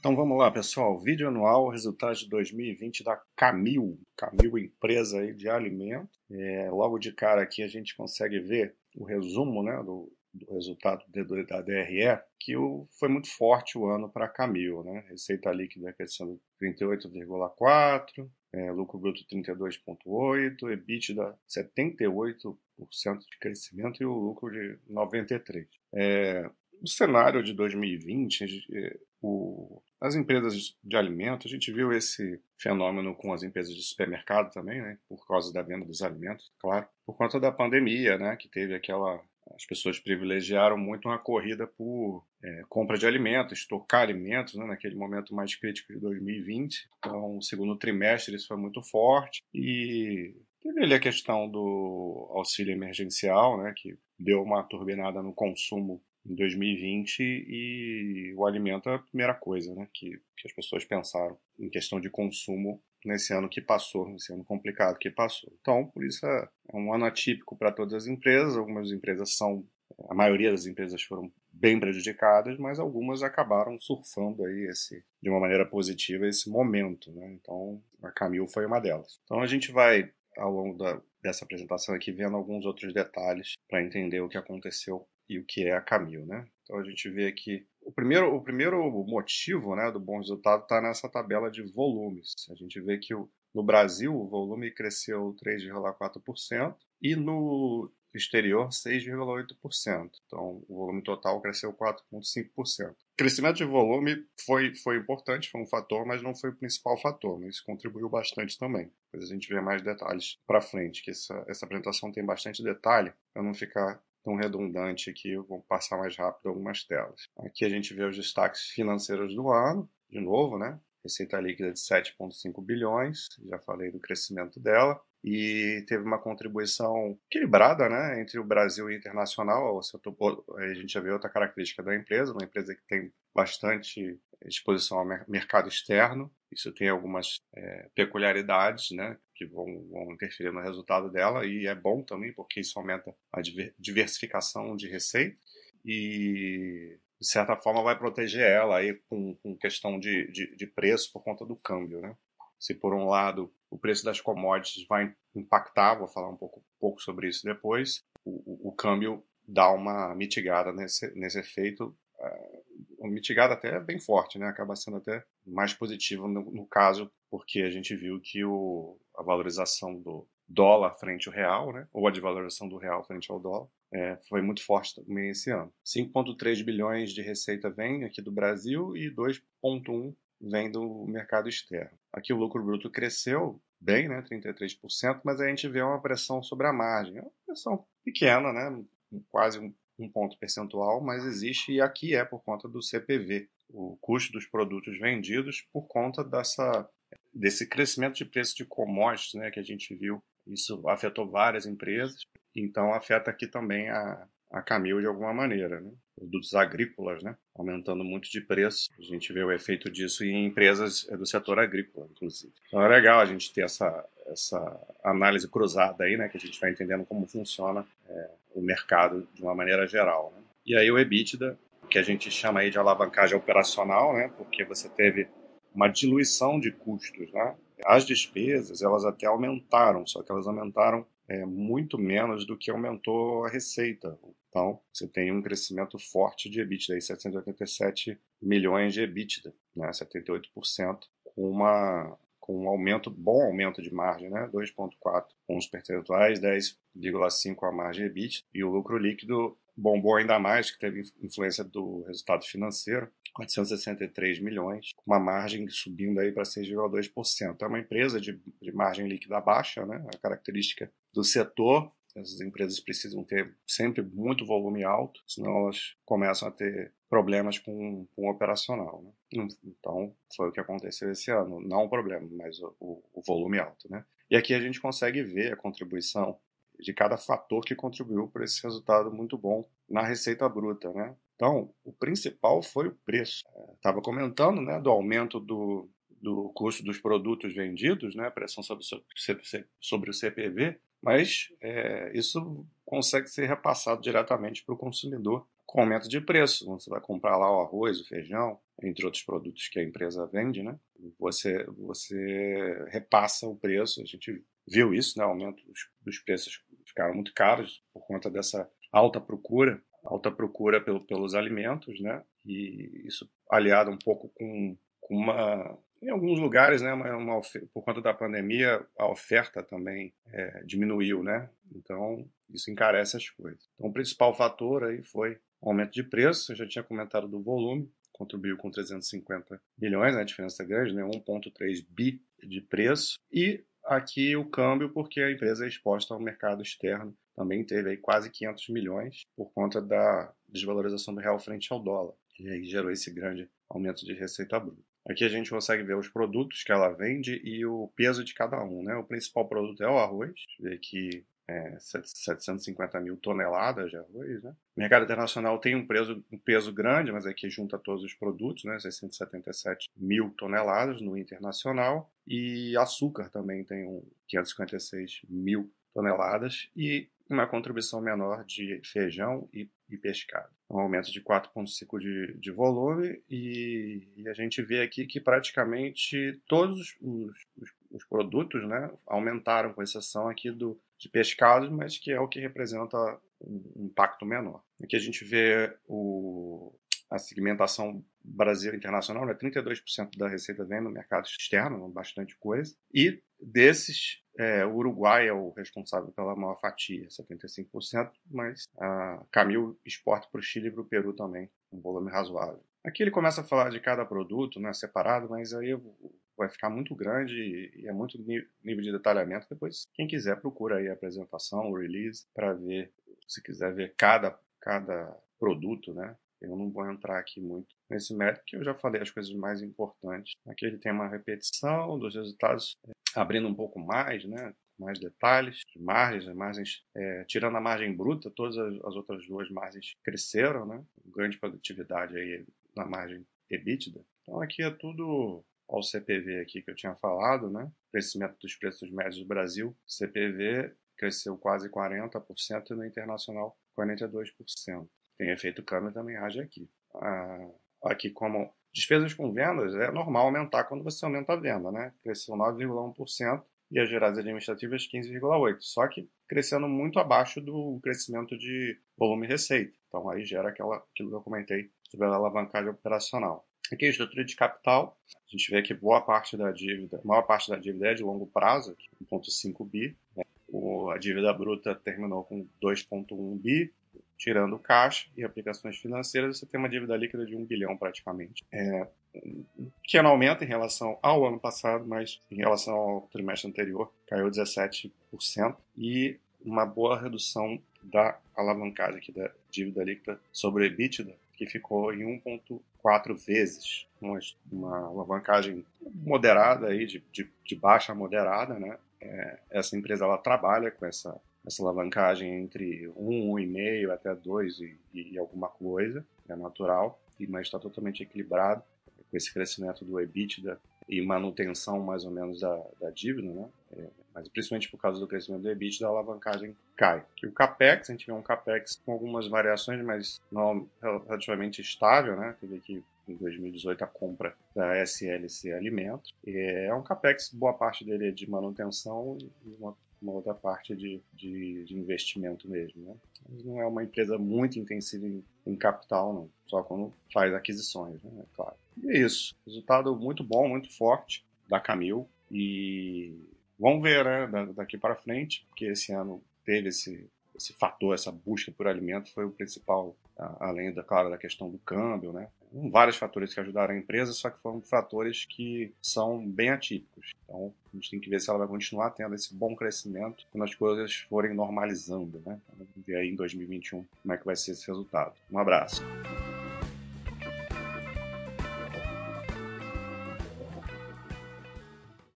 Então vamos lá, pessoal. Vídeo anual, resultados de 2020 da Camil. Camil, empresa aí de alimento. É, logo de cara aqui a gente consegue ver o resumo né, do, do resultado da DRE, que o, foi muito forte o ano para a Camil. Né? Receita líquida crescendo 38,4%, é, lucro bruto 32,8%, EBITDA 78% de crescimento e o lucro de 93%. É, o cenário de 2020, o, as empresas de alimentos, a gente viu esse fenômeno com as empresas de supermercado também, né, por causa da venda dos alimentos, claro, por conta da pandemia, né, que teve aquela as pessoas privilegiaram muito uma corrida por é, compra de alimentos, estocar alimentos, né, naquele momento mais crítico de 2020. Então, o segundo trimestre isso foi muito forte e teve ali a questão do auxílio emergencial, né, que deu uma turbinada no consumo em 2020 e o alimento é a primeira coisa né, que, que as pessoas pensaram em questão de consumo nesse ano que passou, nesse ano complicado que passou. Então, por isso é, é um ano atípico para todas as empresas. Algumas empresas são, a maioria das empresas foram bem prejudicadas, mas algumas acabaram surfando aí esse, de uma maneira positiva esse momento. Né? Então, a Camil foi uma delas. Então, a gente vai ao longo da, dessa apresentação aqui vendo alguns outros detalhes para entender o que aconteceu e o que é a Camil, né? Então a gente vê aqui o primeiro, o primeiro motivo né, do bom resultado está nessa tabela de volumes. A gente vê que no Brasil o volume cresceu 3,4% e no exterior 6,8%. Então o volume total cresceu 4,5%. O crescimento de volume foi, foi importante, foi um fator, mas não foi o principal fator, mas isso contribuiu bastante também. Depois a gente vê mais detalhes para frente, que essa, essa apresentação tem bastante detalhe, para não ficar tão redundante aqui, eu vou passar mais rápido algumas telas. Aqui a gente vê os destaques financeiros do ano, de novo, né? Receita líquida de 7,5 bilhões, já falei do crescimento dela, e teve uma contribuição equilibrada né, entre o Brasil e o internacional. A gente já vê outra característica da empresa, uma empresa que tem bastante exposição ao mercado externo. Isso tem algumas é, peculiaridades, né, que vão, vão, interferir no resultado dela e é bom também porque isso aumenta a diversificação de receita e de certa forma vai proteger ela aí com, com questão de, de, de, preço por conta do câmbio, né? Se por um lado o preço das commodities vai impactar, vou falar um pouco, pouco sobre isso depois, o, o, o câmbio dá uma mitigada nesse, nesse efeito uma mitigada até bem forte, né? Acaba sendo até mais positivo no, no caso, porque a gente viu que o, a valorização do dólar frente ao real, né? Ou a desvalorização do real frente ao dólar, é, foi muito forte também esse ano. 5,3 bilhões de receita vem aqui do Brasil e 2,1 vem do mercado externo. Aqui o lucro bruto cresceu bem, né, 33%, mas a gente vê uma pressão sobre a margem. É uma pressão pequena, né, quase um ponto percentual, mas existe e aqui é por conta do CPV, o custo dos produtos vendidos por conta dessa, desse crescimento de preço de commodities né, que a gente viu. Isso afetou várias empresas, então afeta aqui também a, a Camil de alguma maneira. Né? Produtos agrícolas, né? aumentando muito de preço. A gente vê o efeito disso em empresas do setor agrícola, inclusive. Então é legal a gente ter essa, essa análise cruzada aí, né? que a gente vai entendendo como funciona é, o mercado de uma maneira geral. Né? E aí o EBITDA, que a gente chama aí de alavancagem operacional, né? porque você teve uma diluição de custos. Né? As despesas, elas até aumentaram, só que elas aumentaram é, muito menos do que aumentou a receita. Então, você tem um crescimento forte de EBITDA, aí 787 milhões de EBITDA, né? 78%, com uma com um aumento, bom aumento de margem, né? 2,4 pontos percentuais, 10,5 a margem EBIT, e o lucro líquido bombou ainda mais, que teve influência do resultado financeiro, 463 milhões, com uma margem subindo aí para 6,2%. É uma empresa de, de margem líquida baixa, né? A característica do setor essas empresas precisam ter sempre muito volume alto, senão elas começam a ter problemas com, o operacional. Né? Então, foi o que aconteceu esse ano. Não o problema, mas o, o volume alto. Né? E aqui a gente consegue ver a contribuição de cada fator que contribuiu para esse resultado muito bom na receita bruta. Né? Então, o principal foi o preço. Estava comentando né, do aumento do, do custo dos produtos vendidos, né, pressão sobre, sobre o CPV, mas é, isso consegue ser repassado diretamente para o consumidor com aumento de preço. Você vai comprar lá o arroz, o feijão, entre outros produtos que a empresa vende, né? Você, você repassa o preço, a gente viu isso, né? O aumento dos, dos preços ficaram muito caros por conta dessa alta procura, alta procura pelo, pelos alimentos, né? E isso aliado um pouco com, com uma em alguns lugares, né, uma, uma, por conta da pandemia, a oferta também é, diminuiu, né? Então, isso encarece as coisas. Então, o principal fator aí foi o aumento de preço, eu já tinha comentado do volume, contribuiu com 350 milhões, né, a diferença é grande, né, 1,3 bi de preço, e aqui o câmbio, porque a empresa é exposta ao mercado externo, também teve aí quase 500 milhões por conta da desvalorização do real frente ao dólar, e aí gerou esse grande aumento de receita bruta. Aqui a gente consegue ver os produtos que ela vende e o peso de cada um. Né? O principal produto é o arroz, vê que é 750 mil toneladas de arroz. Né? O mercado internacional tem um peso, um peso grande, mas aqui junta todos os produtos, né? 677 mil toneladas no internacional. E açúcar também tem um 556 mil toneladas e uma contribuição menor de feijão e, e pescado. Um aumento de 4,5% de, de volume e, e, a gente vê aqui que praticamente todos os, os, os, produtos né, aumentaram, com exceção aqui do, de pescado, mas que é o que representa um impacto menor. Aqui a gente vê o, a segmentação Brasil internacional, né? 32% da receita vem no mercado externo, bastante coisa. E desses, é, o Uruguai é o responsável pela maior fatia, 75%, mas a Camil exporta para o Chile e para o Peru também, um volume razoável. Aqui ele começa a falar de cada produto, né, separado, mas aí vai ficar muito grande e é muito nível de detalhamento. Depois, quem quiser, procura aí a apresentação, o release, para ver, se quiser ver cada, cada produto, né, eu não vou entrar aqui muito nesse mérito, que eu já falei as coisas mais importantes. Aqui ele tem uma repetição dos resultados, abrindo um pouco mais, né? mais detalhes, de margens, margens é, tirando a margem bruta, todas as, as, outras duas margens cresceram, né? grande produtividade aí na margem EBITDA. Então aqui é tudo ao CPV aqui que eu tinha falado, né? Crescimento dos preços médios do Brasil, CPV cresceu quase 40% e no internacional 42% tem efeito câmbio também age aqui. Ah, aqui como despesas com vendas, é normal aumentar quando você aumenta a venda, né? Cresceu 9,1% e as geradas administrativas 15,8%. Só que crescendo muito abaixo do crescimento de volume e receita. Então aí gera aquela, aquilo que eu comentei sobre a alavancagem operacional. Aqui a estrutura de capital, a gente vê que boa parte da dívida, a maior parte da dívida é de longo prazo, 1,5 bi. Né? A dívida bruta terminou com 2,1 bi, tirando caixa e aplicações financeiras, você tem uma dívida líquida de um bilhão praticamente. É, um pequeno aumento em relação ao ano passado, mas em relação ao trimestre anterior caiu 17% e uma boa redução da alavancagem aqui da dívida líquida sobre EBITDA, que ficou em 1,4 vezes, uma, uma alavancagem moderada aí de, de, de baixa moderada, né? É, essa empresa ela trabalha com essa essa alavancagem entre 1, 1,5 até 2 e, e, alguma coisa, é natural, mas está totalmente equilibrado com esse crescimento do EBITDA e manutenção mais ou menos da, da dívida, né? É, mas principalmente por causa do crescimento do EBITDA, a alavancagem cai. E o CAPEX, a gente vê um CAPEX com algumas variações, mas não relativamente estável, né? Teve aqui em 2018 a compra da SLC Alimentos. É um CAPEX, boa parte dele é de manutenção e uma uma outra parte de, de, de investimento mesmo. Né? Mas não é uma empresa muito intensiva em, em capital, não. Só quando faz aquisições, né? É claro. E é isso. Resultado muito bom, muito forte da Camil. E vamos ver, né, daqui para frente, porque esse ano teve esse, esse fator, essa busca por alimento foi o principal, além da, claro, da questão do câmbio, né? Vários fatores que ajudaram a empresa, só que foram fatores que são bem atípicos. Então, a gente tem que ver se ela vai continuar tendo esse bom crescimento quando as coisas forem normalizando, né? Vamos ver aí em 2021 como é que vai ser esse resultado. Um abraço.